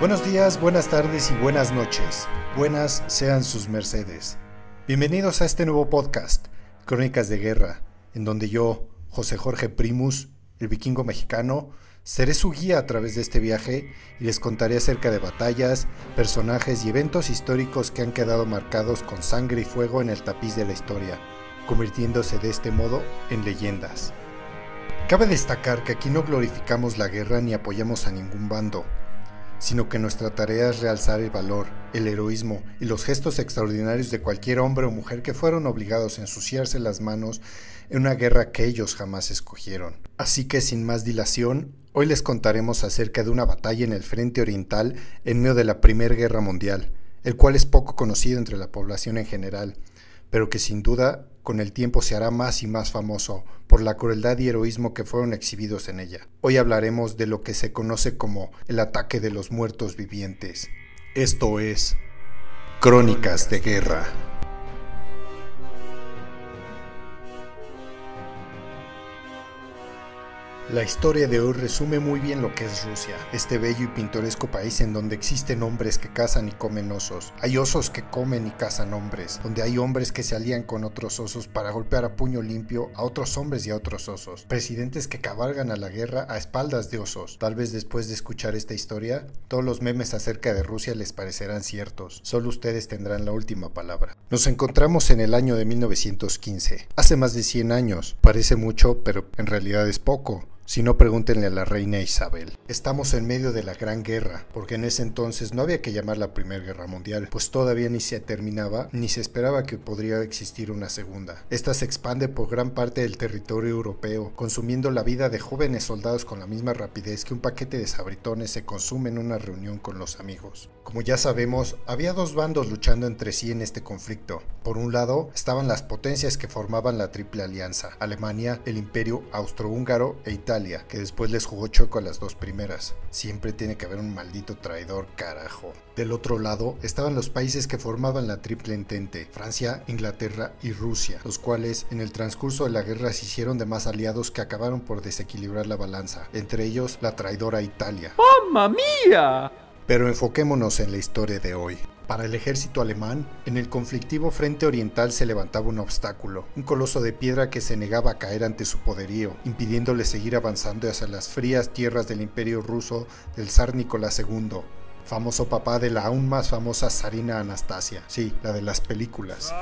Buenos días, buenas tardes y buenas noches. Buenas sean sus mercedes. Bienvenidos a este nuevo podcast, Crónicas de Guerra, en donde yo, José Jorge Primus, el vikingo mexicano, seré su guía a través de este viaje y les contaré acerca de batallas, personajes y eventos históricos que han quedado marcados con sangre y fuego en el tapiz de la historia, convirtiéndose de este modo en leyendas. Cabe destacar que aquí no glorificamos la guerra ni apoyamos a ningún bando, sino que nuestra tarea es realzar el valor, el heroísmo y los gestos extraordinarios de cualquier hombre o mujer que fueron obligados a ensuciarse las manos en una guerra que ellos jamás escogieron. Así que sin más dilación, hoy les contaremos acerca de una batalla en el frente oriental en medio de la Primera Guerra Mundial, el cual es poco conocido entre la población en general, pero que sin duda con el tiempo se hará más y más famoso por la crueldad y heroísmo que fueron exhibidos en ella. Hoy hablaremos de lo que se conoce como el ataque de los muertos vivientes. Esto es Crónicas de Guerra. La historia de hoy resume muy bien lo que es Rusia, este bello y pintoresco país en donde existen hombres que cazan y comen osos, hay osos que comen y cazan hombres, donde hay hombres que se alían con otros osos para golpear a puño limpio a otros hombres y a otros osos, presidentes que cabalgan a la guerra a espaldas de osos. Tal vez después de escuchar esta historia, todos los memes acerca de Rusia les parecerán ciertos, solo ustedes tendrán la última palabra. Nos encontramos en el año de 1915, hace más de 100 años, parece mucho, pero en realidad es poco. Si no, pregúntenle a la reina Isabel. Estamos en medio de la Gran Guerra, porque en ese entonces no había que llamar la Primera Guerra Mundial, pues todavía ni se terminaba ni se esperaba que podría existir una segunda. Esta se expande por gran parte del territorio europeo, consumiendo la vida de jóvenes soldados con la misma rapidez que un paquete de sabritones se consume en una reunión con los amigos. Como ya sabemos, había dos bandos luchando entre sí en este conflicto. Por un lado estaban las potencias que formaban la Triple Alianza, Alemania, el Imperio Austrohúngaro e Italia que después les jugó choco a las dos primeras. Siempre tiene que haber un maldito traidor, carajo. Del otro lado estaban los países que formaban la Triple Entente, Francia, Inglaterra y Rusia, los cuales en el transcurso de la guerra se hicieron de más aliados que acabaron por desequilibrar la balanza, entre ellos la traidora Italia. ¡Mamma mía! Pero enfoquémonos en la historia de hoy. Para el ejército alemán, en el conflictivo frente oriental se levantaba un obstáculo, un coloso de piedra que se negaba a caer ante su poderío, impidiéndole seguir avanzando hacia las frías tierras del imperio ruso del zar Nicolás II, famoso papá de la aún más famosa zarina Anastasia, sí, la de las películas.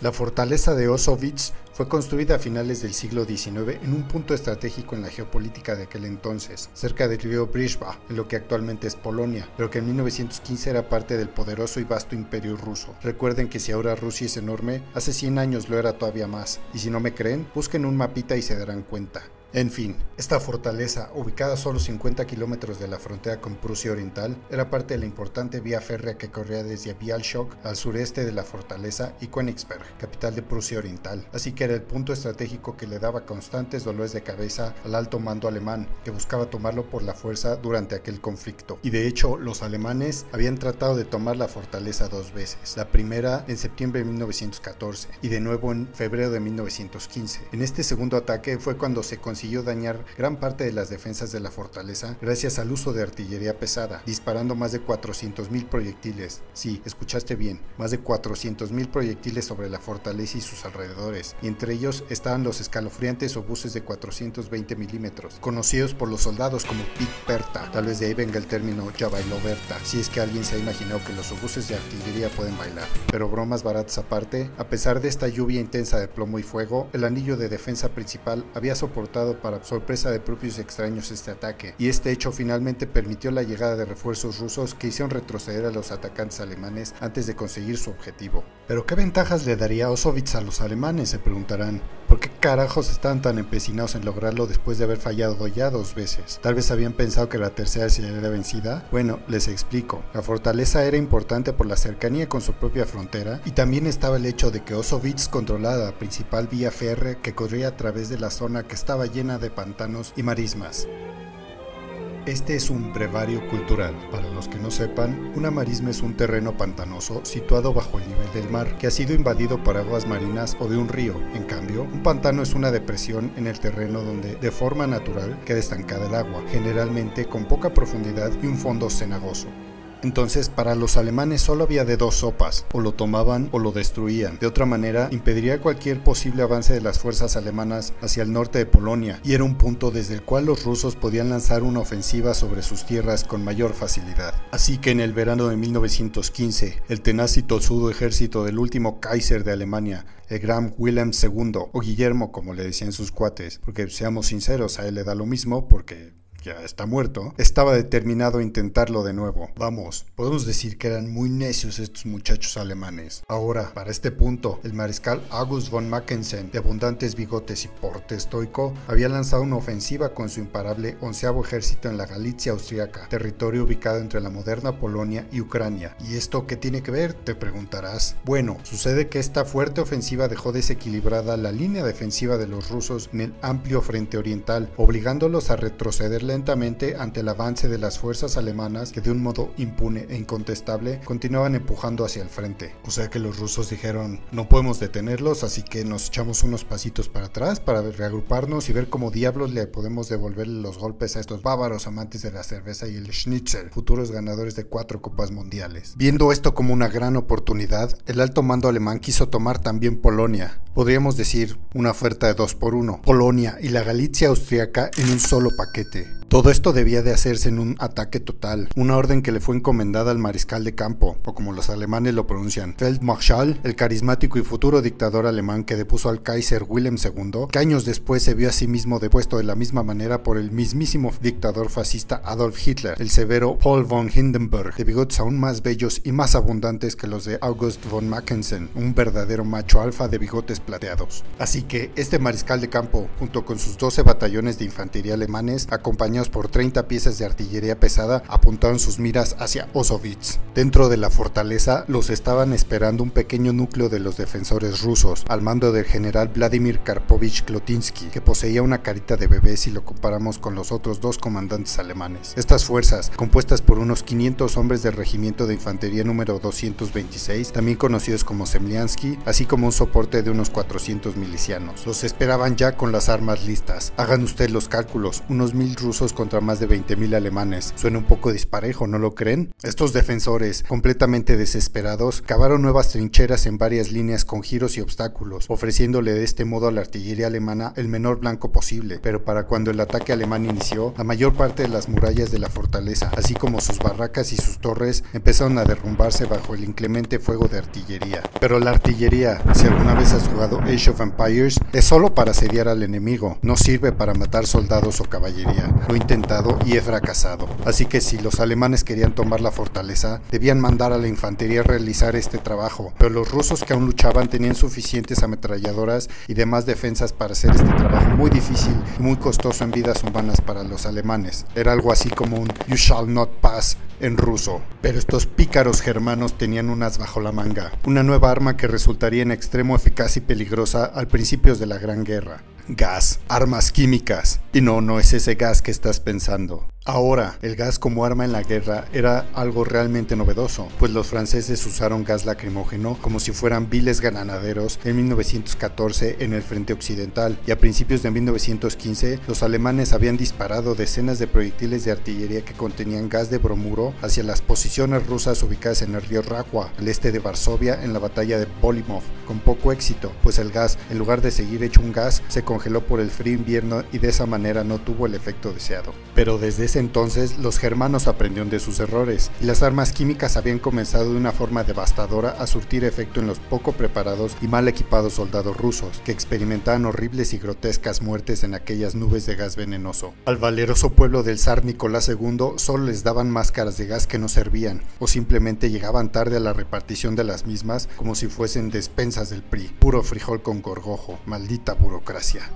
La fortaleza de Osowitz fue construida a finales del siglo XIX en un punto estratégico en la geopolítica de aquel entonces, cerca del río Brisba, en lo que actualmente es Polonia, pero que en 1915 era parte del poderoso y vasto imperio ruso. Recuerden que si ahora Rusia es enorme, hace 100 años lo era todavía más, y si no me creen, busquen un mapita y se darán cuenta. En fin, esta fortaleza, ubicada a solo 50 kilómetros de la frontera con Prusia Oriental, era parte de la importante vía férrea que corría desde Bialystok al sureste de la fortaleza y Königsberg, capital de Prusia Oriental, así que era el punto estratégico que le daba constantes dolores de cabeza al alto mando alemán, que buscaba tomarlo por la fuerza durante aquel conflicto. Y de hecho, los alemanes habían tratado de tomar la fortaleza dos veces, la primera en septiembre de 1914 y de nuevo en febrero de 1915. En este segundo ataque fue cuando se consiguió consiguió dañar gran parte de las defensas de la fortaleza gracias al uso de artillería pesada, disparando más de 400.000 proyectiles. Sí, escuchaste bien, más de 400.000 proyectiles sobre la fortaleza y sus alrededores, y entre ellos estaban los escalofriantes obuses de 420 milímetros, conocidos por los soldados como Pik Perta, tal vez de ahí venga el término Ya Berta, si es que alguien se ha imaginado que los obuses de artillería pueden bailar. Pero bromas baratas aparte, a pesar de esta lluvia intensa de plomo y fuego, el anillo de defensa principal había soportado para sorpresa de propios extraños este ataque, y este hecho finalmente permitió la llegada de refuerzos rusos que hicieron retroceder a los atacantes alemanes antes de conseguir su objetivo. Pero ¿qué ventajas le daría Osowitz a los alemanes? se preguntarán. ¿Por qué carajos están tan empecinados en lograrlo después de haber fallado ya dos veces? Tal vez habían pensado que la tercera sería vencida. Bueno, les explico. La fortaleza era importante por la cercanía con su propia frontera y también estaba el hecho de que Osowitz controlaba la principal vía férrea que corría a través de la zona que estaba llena de pantanos y marismas. Este es un brevario cultural. Para los que no sepan, una marisma es un terreno pantanoso situado bajo el nivel del mar, que ha sido invadido por aguas marinas o de un río. En cambio, un pantano es una depresión en el terreno donde, de forma natural, queda estancada el agua, generalmente con poca profundidad y un fondo cenagoso. Entonces, para los alemanes solo había de dos sopas, o lo tomaban o lo destruían. De otra manera, impediría cualquier posible avance de las fuerzas alemanas hacia el norte de Polonia, y era un punto desde el cual los rusos podían lanzar una ofensiva sobre sus tierras con mayor facilidad. Así que en el verano de 1915, el tenaz y ejército del último Kaiser de Alemania, el gran Wilhelm II, o Guillermo como le decían sus cuates, porque seamos sinceros, a él le da lo mismo porque ya está muerto, estaba determinado a intentarlo de nuevo. Vamos, podemos decir que eran muy necios estos muchachos alemanes. Ahora, para este punto, el mariscal August von Mackensen, de abundantes bigotes y porte estoico, había lanzado una ofensiva con su imparable onceavo ejército en la Galicia austriaca, territorio ubicado entre la moderna Polonia y Ucrania. ¿Y esto qué tiene que ver? Te preguntarás. Bueno, sucede que esta fuerte ofensiva dejó desequilibrada la línea defensiva de los rusos en el amplio frente oriental, obligándolos a retroceder lentamente ante el avance de las fuerzas alemanas que de un modo impune e incontestable continuaban empujando hacia el frente. O sea que los rusos dijeron, no podemos detenerlos, así que nos echamos unos pasitos para atrás para reagruparnos y ver cómo diablos le podemos devolver los golpes a estos bávaros amantes de la cerveza y el schnitzel, futuros ganadores de cuatro copas mundiales. Viendo esto como una gran oportunidad, el alto mando alemán quiso tomar también Polonia. Podríamos decir una oferta de dos por uno. Polonia y la Galicia austriaca en un solo paquete. Todo esto debía de hacerse en un ataque total, una orden que le fue encomendada al mariscal de campo, o como los alemanes lo pronuncian, Feldmarschall, el carismático y futuro dictador alemán que depuso al Kaiser Wilhelm II, que años después se vio a sí mismo depuesto de la misma manera por el mismísimo dictador fascista Adolf Hitler, el severo Paul von Hindenburg, de bigotes aún más bellos y más abundantes que los de August von Mackensen, un verdadero macho alfa de bigotes plateados. Así que este mariscal de campo, junto con sus 12 batallones de infantería alemanes, acompañó por 30 piezas de artillería pesada, apuntaron sus miras hacia Osovitz. Dentro de la fortaleza los estaban esperando un pequeño núcleo de los defensores rusos, al mando del general Vladimir Karpovich Klotinsky, que poseía una carita de bebé si lo comparamos con los otros dos comandantes alemanes. Estas fuerzas, compuestas por unos 500 hombres del regimiento de infantería número 226, también conocidos como Semliansky, así como un soporte de unos 400 milicianos. Los esperaban ya con las armas listas. Hagan ustedes los cálculos, unos mil rusos contra más de 20.000 alemanes. Suena un poco disparejo, ¿no lo creen? Estos defensores, completamente desesperados, cavaron nuevas trincheras en varias líneas con giros y obstáculos, ofreciéndole de este modo a la artillería alemana el menor blanco posible. Pero para cuando el ataque alemán inició, la mayor parte de las murallas de la fortaleza, así como sus barracas y sus torres, empezaron a derrumbarse bajo el inclemente fuego de artillería. Pero la artillería, si alguna vez has jugado Age of Empires, es solo para asediar al enemigo, no sirve para matar soldados o caballería intentado y he fracasado. Así que si los alemanes querían tomar la fortaleza, debían mandar a la infantería a realizar este trabajo, pero los rusos que aún luchaban tenían suficientes ametralladoras y demás defensas para hacer este trabajo muy difícil y muy costoso en vidas humanas para los alemanes. Era algo así como un You shall not pass en ruso. Pero estos pícaros germanos tenían unas bajo la manga, una nueva arma que resultaría en extremo eficaz y peligrosa al principios de la Gran Guerra gas, armas químicas. Y no, no es ese gas que estás pensando. Ahora, el gas como arma en la guerra era algo realmente novedoso, pues los franceses usaron gas lacrimógeno como si fueran viles ganaderos en 1914 en el frente occidental y a principios de 1915 los alemanes habían disparado decenas de proyectiles de artillería que contenían gas de bromuro hacia las posiciones rusas ubicadas en el río Rakwa, al este de Varsovia en la batalla de Bolimov, con poco éxito, pues el gas, en lugar de seguir hecho un gas, se congeló por el frío invierno y de esa manera no tuvo el efecto deseado. Pero desde ese entonces los germanos aprendieron de sus errores y las armas químicas habían comenzado de una forma devastadora a surtir efecto en los poco preparados y mal equipados soldados rusos, que experimentaban horribles y grotescas muertes en aquellas nubes de gas venenoso. Al valeroso pueblo del zar Nicolás II solo les daban máscaras de gas que no servían, o simplemente llegaban tarde a la repartición de las mismas como si fuesen despensas del PRI, puro frijol con gorgojo, maldita burocracia.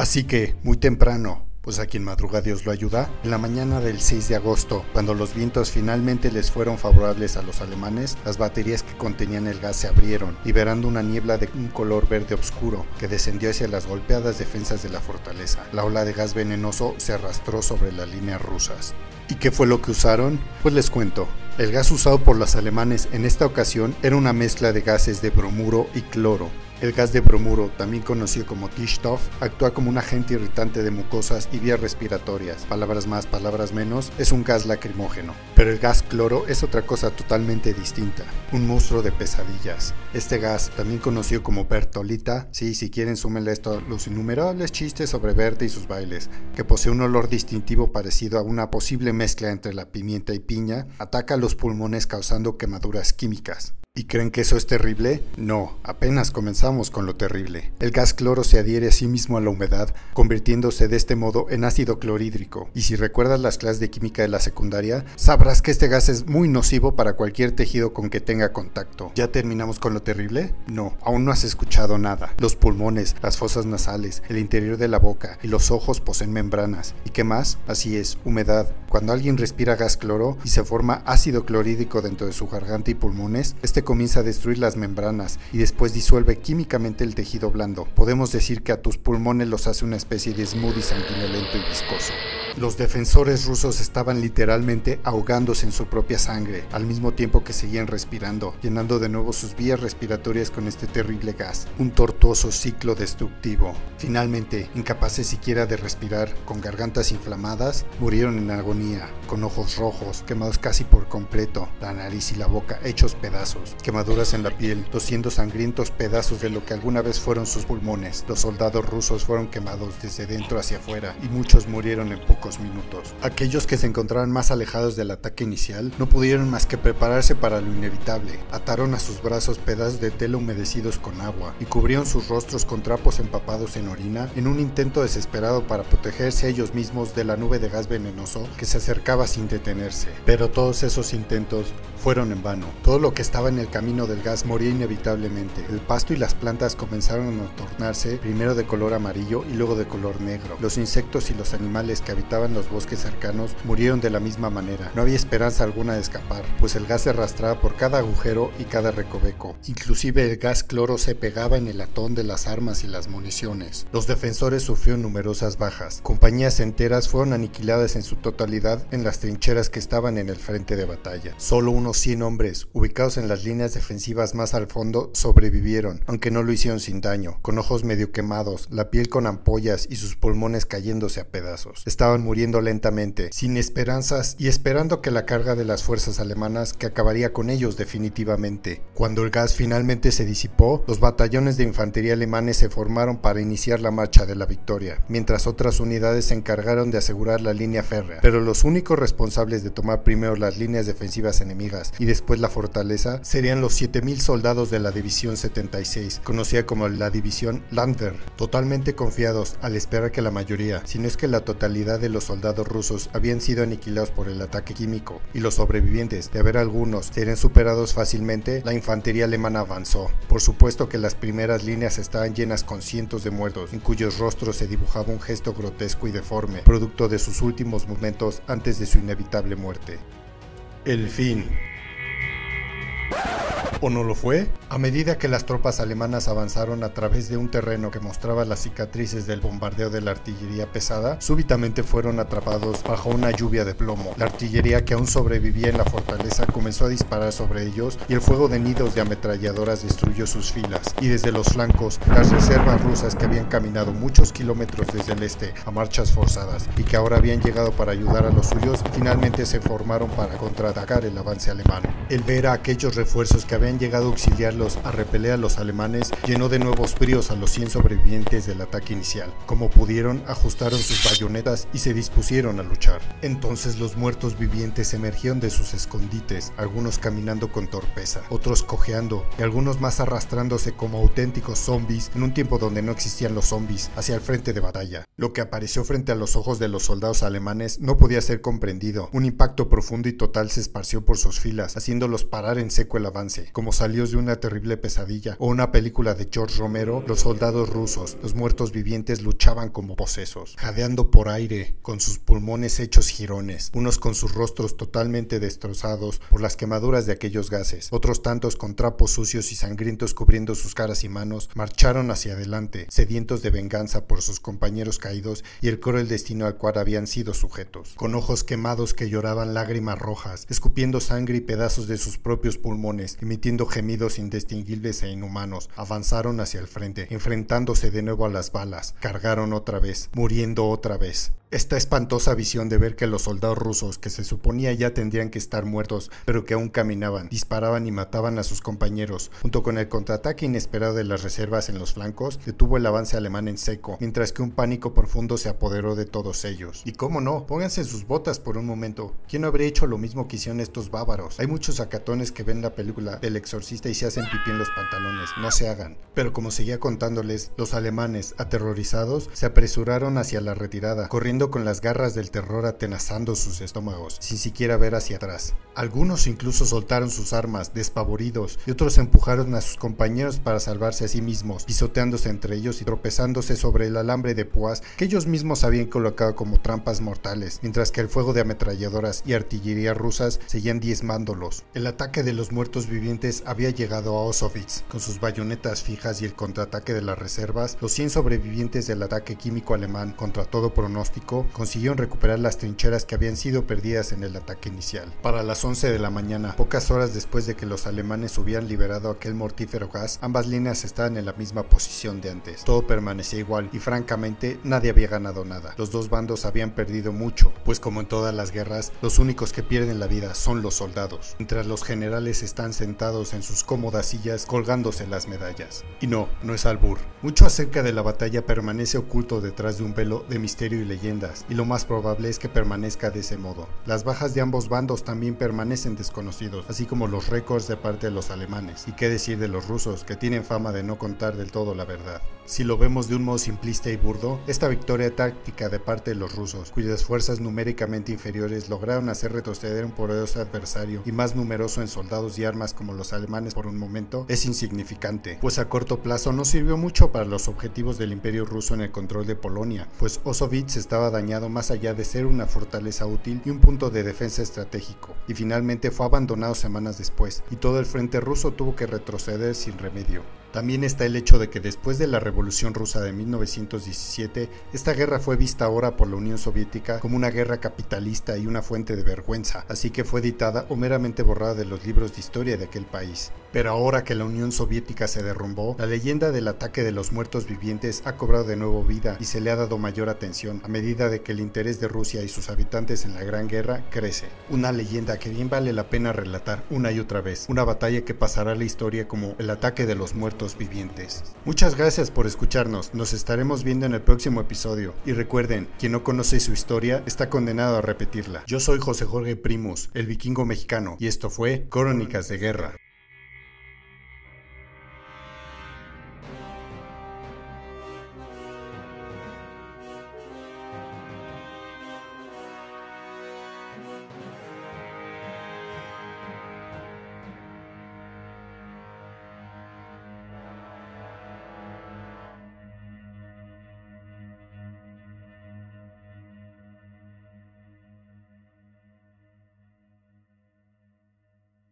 Así que, muy temprano, Pues a quien madruga Dios lo ayuda. En la mañana del 6 de agosto, cuando los vientos finalmente les fueron favorables a los alemanes, las baterías que contenían el gas se abrieron, liberando una niebla de un color verde oscuro que descendió hacia las golpeadas defensas de la fortaleza. La ola de gas venenoso se arrastró sobre las líneas rusas. ¿Y qué fue lo que usaron? Pues les cuento. El gas usado por los alemanes en esta ocasión era una mezcla de gases de bromuro y cloro, el gas de bromuro, también conocido como Tischtoff, actúa como un agente irritante de mucosas y vías respiratorias. Palabras más, palabras menos, es un gas lacrimógeno. Pero el gas cloro es otra cosa totalmente distinta, un monstruo de pesadillas. Este gas, también conocido como Bertolita, sí, si quieren súmenle esto los innumerables chistes sobre Berta y sus bailes, que posee un olor distintivo parecido a una posible mezcla entre la pimienta y piña, ataca los pulmones causando quemaduras químicas. ¿Y creen que eso es terrible? No, apenas comenzamos con lo terrible. El gas cloro se adhiere a sí mismo a la humedad, convirtiéndose de este modo en ácido clorhídrico. Y si recuerdas las clases de química de la secundaria, sabrás que este gas es muy nocivo para cualquier tejido con que tenga contacto. ¿Ya terminamos con lo terrible? No, aún no has escuchado nada. Los pulmones, las fosas nasales, el interior de la boca y los ojos poseen membranas. ¿Y qué más? Así es, humedad. Cuando alguien respira gas cloro y se forma ácido clorhídrico dentro de su garganta y pulmones, este comienza a destruir las membranas y después disuelve químicamente el tejido blando. Podemos decir que a tus pulmones los hace una especie de smoothie sanguinolento y viscoso. Los defensores rusos estaban literalmente ahogándose en su propia sangre, al mismo tiempo que seguían respirando, llenando de nuevo sus vías respiratorias con este terrible gas, un tortuoso ciclo destructivo. Finalmente, incapaces siquiera de respirar, con gargantas inflamadas, murieron en agonía, con ojos rojos, quemados casi por completo, la nariz y la boca hechos pedazos, quemaduras en la piel, tosiendo sangrientos pedazos de lo que alguna vez fueron sus pulmones. Los soldados rusos fueron quemados desde dentro hacia afuera y muchos murieron en minutos. Aquellos que se encontraban más alejados del ataque inicial no pudieron más que prepararse para lo inevitable. Ataron a sus brazos pedazos de tela humedecidos con agua y cubrieron sus rostros con trapos empapados en orina en un intento desesperado para protegerse ellos mismos de la nube de gas venenoso que se acercaba sin detenerse. Pero todos esos intentos fueron en vano. Todo lo que estaba en el camino del gas moría inevitablemente. El pasto y las plantas comenzaron a tornarse primero de color amarillo y luego de color negro. Los insectos y los animales que habitaban en los bosques cercanos murieron de la misma manera. No había esperanza alguna de escapar, pues el gas se arrastraba por cada agujero y cada recoveco. Inclusive el gas cloro se pegaba en el latón de las armas y las municiones. Los defensores sufrieron numerosas bajas. Compañías enteras fueron aniquiladas en su totalidad en las trincheras que estaban en el frente de batalla. Solo unos 100 hombres, ubicados en las líneas defensivas más al fondo, sobrevivieron, aunque no lo hicieron sin daño, con ojos medio quemados, la piel con ampollas y sus pulmones cayéndose a pedazos. Estaban muriendo lentamente, sin esperanzas y esperando que la carga de las fuerzas alemanas que acabaría con ellos definitivamente. Cuando el gas finalmente se disipó, los batallones de infantería alemanes se formaron para iniciar la marcha de la victoria, mientras otras unidades se encargaron de asegurar la línea férrea. Pero los únicos responsables de tomar primero las líneas defensivas enemigas y después la fortaleza serían los 7.000 soldados de la División 76, conocida como la División Landwehr, totalmente confiados al esperar que la mayoría, si no es que la totalidad de los soldados rusos habían sido aniquilados por el ataque químico y los sobrevivientes, de haber algunos, serían superados fácilmente, la infantería alemana avanzó. Por supuesto que las primeras líneas estaban llenas con cientos de muertos, en cuyos rostros se dibujaba un gesto grotesco y deforme, producto de sus últimos momentos antes de su inevitable muerte. El fin. ¿O no lo fue? A medida que las tropas alemanas avanzaron a través de un terreno que mostraba las cicatrices del bombardeo de la artillería pesada, súbitamente fueron atrapados bajo una lluvia de plomo. La artillería que aún sobrevivía en la fortaleza comenzó a disparar sobre ellos y el fuego de nidos de ametralladoras destruyó sus filas. Y desde los flancos, las reservas rusas que habían caminado muchos kilómetros desde el este a marchas forzadas y que ahora habían llegado para ayudar a los suyos, finalmente se formaron para contraatacar el avance alemán. El ver a aquellos refuerzos que habían llegado a auxiliarlos a repeler a los alemanes llenó de nuevos fríos a los 100 sobrevivientes del ataque inicial. Como pudieron, ajustaron sus bayonetas y se dispusieron a luchar. Entonces los muertos vivientes emergieron de sus escondites, algunos caminando con torpeza, otros cojeando y algunos más arrastrándose como auténticos zombies en un tiempo donde no existían los zombies hacia el frente de batalla. Lo que apareció frente a los ojos de los soldados alemanes no podía ser comprendido. Un impacto profundo y total se esparció por sus filas, haciéndolos parar en seco el avance como salidos de una terrible pesadilla o una película de George Romero, los soldados rusos, los muertos vivientes luchaban como posesos, jadeando por aire, con sus pulmones hechos jirones, unos con sus rostros totalmente destrozados por las quemaduras de aquellos gases, otros tantos con trapos sucios y sangrientos cubriendo sus caras y manos, marcharon hacia adelante, sedientos de venganza por sus compañeros caídos y el cruel destino al cual habían sido sujetos, con ojos quemados que lloraban lágrimas rojas, escupiendo sangre y pedazos de sus propios pulmones, emitiendo gemidos indistinguibles e inhumanos, avanzaron hacia el frente, enfrentándose de nuevo a las balas, cargaron otra vez, muriendo otra vez. Esta espantosa visión de ver que los soldados rusos, que se suponía ya tendrían que estar muertos, pero que aún caminaban, disparaban y mataban a sus compañeros, junto con el contraataque inesperado de las reservas en los flancos, detuvo el avance alemán en seco, mientras que un pánico profundo se apoderó de todos ellos. Y cómo no, pónganse sus botas por un momento. ¿Quién no habría hecho lo mismo que hicieron estos bávaros? Hay muchos acatones que ven la película del exorcista y se hacen pipí en los pantalones, no se hagan. Pero como seguía contándoles, los alemanes, aterrorizados, se apresuraron hacia la retirada, corriendo con las garras del terror atenazando sus estómagos, sin siquiera ver hacia atrás. Algunos incluso soltaron sus armas, despavoridos, y otros empujaron a sus compañeros para salvarse a sí mismos, pisoteándose entre ellos y tropezándose sobre el alambre de púas que ellos mismos habían colocado como trampas mortales, mientras que el fuego de ametralladoras y artillería rusas seguían diezmándolos. El ataque de los muertos vivientes había llegado a Osowitz, con sus bayonetas fijas y el contraataque de las reservas, los 100 sobrevivientes del ataque químico alemán, contra todo pronóstico, consiguieron recuperar las trincheras que habían sido perdidas en el ataque inicial. Para las 11 de la mañana, pocas horas después de que los alemanes hubieran liberado aquel mortífero gas, ambas líneas estaban en la misma posición de antes. Todo permanecía igual y francamente nadie había ganado nada. Los dos bandos habían perdido mucho, pues como en todas las guerras, los únicos que pierden la vida son los soldados, mientras los generales están sentados en sus cómodas sillas colgándose las medallas. Y no, no es albur. Mucho acerca de la batalla permanece oculto detrás de un velo de misterio y leyenda y lo más probable es que permanezca de ese modo. Las bajas de ambos bandos también permanecen desconocidos, así como los récords de parte de los alemanes, y qué decir de los rusos, que tienen fama de no contar del todo la verdad. Si lo vemos de un modo simplista y burdo, esta victoria táctica de parte de los rusos, cuyas fuerzas numéricamente inferiores lograron hacer retroceder un poderoso adversario y más numeroso en soldados y armas como los alemanes por un momento, es insignificante, pues a corto plazo no sirvió mucho para los objetivos del imperio ruso en el control de Polonia, pues Osowitz estaba dañado más allá de ser una fortaleza útil y un punto de defensa estratégico, y finalmente fue abandonado semanas después, y todo el frente ruso tuvo que retroceder sin remedio. También está el hecho de que después de la Revolución Rusa de 1917, esta guerra fue vista ahora por la Unión Soviética como una guerra capitalista y una fuente de vergüenza, así que fue editada o meramente borrada de los libros de historia de aquel país. Pero ahora que la Unión Soviética se derrumbó, la leyenda del ataque de los muertos vivientes ha cobrado de nuevo vida y se le ha dado mayor atención a medida de que el interés de Rusia y sus habitantes en la Gran Guerra crece. Una leyenda que bien vale la pena relatar una y otra vez, una batalla que pasará a la historia como el ataque de los vivientes. Muchas gracias por escucharnos, nos estaremos viendo en el próximo episodio y recuerden, quien no conoce su historia está condenado a repetirla. Yo soy José Jorge Primus, el vikingo mexicano, y esto fue Crónicas de Guerra.